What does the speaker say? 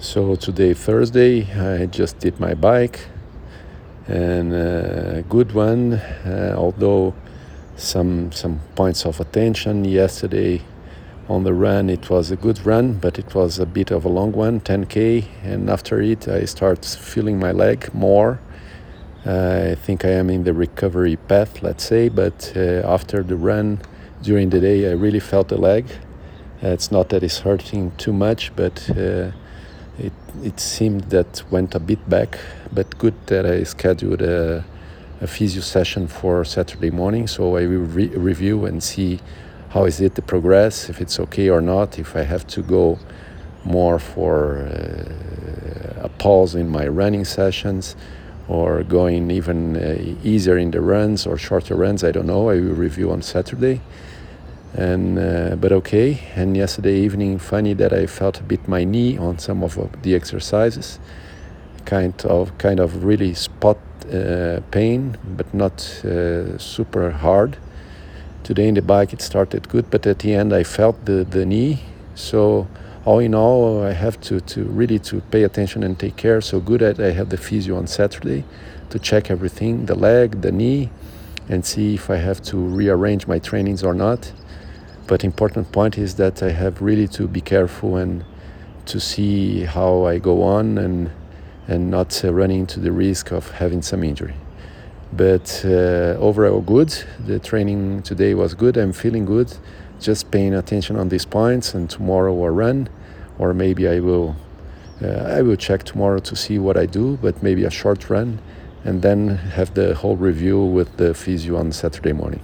So today, Thursday, I just did my bike, and a uh, good one. Uh, although some some points of attention yesterday on the run, it was a good run, but it was a bit of a long one, 10k, and after it, I start feeling my leg more. Uh, I think I am in the recovery path, let's say, but uh, after the run during the day, I really felt the leg. Uh, it's not that it's hurting too much, but uh, it, it seemed that went a bit back, but good that I scheduled a, a physio session for Saturday morning. So I will re- review and see how is it the progress, if it's okay or not, if I have to go more for uh, a pause in my running sessions or going even uh, easier in the runs or shorter runs. I don't know. I will review on Saturday and uh, but okay. And yesterday evening funny that i felt a bit my knee on some of the exercises. Kind of kind of really spot uh, pain but not uh, super hard. Today in the bike it started good but at the end i felt the, the knee. So all in all i have to, to really to pay attention and take care. So good that i have the physio on saturday to check everything the leg the knee and see if i have to rearrange my trainings or not but important point is that I have really to be careful and to see how I go on and and not uh, running into the risk of having some injury. But uh, overall, good. The training today was good. I'm feeling good. Just paying attention on these points, and tomorrow I'll run, or maybe I will. Uh, I will check tomorrow to see what I do, but maybe a short run, and then have the whole review with the physio on Saturday morning.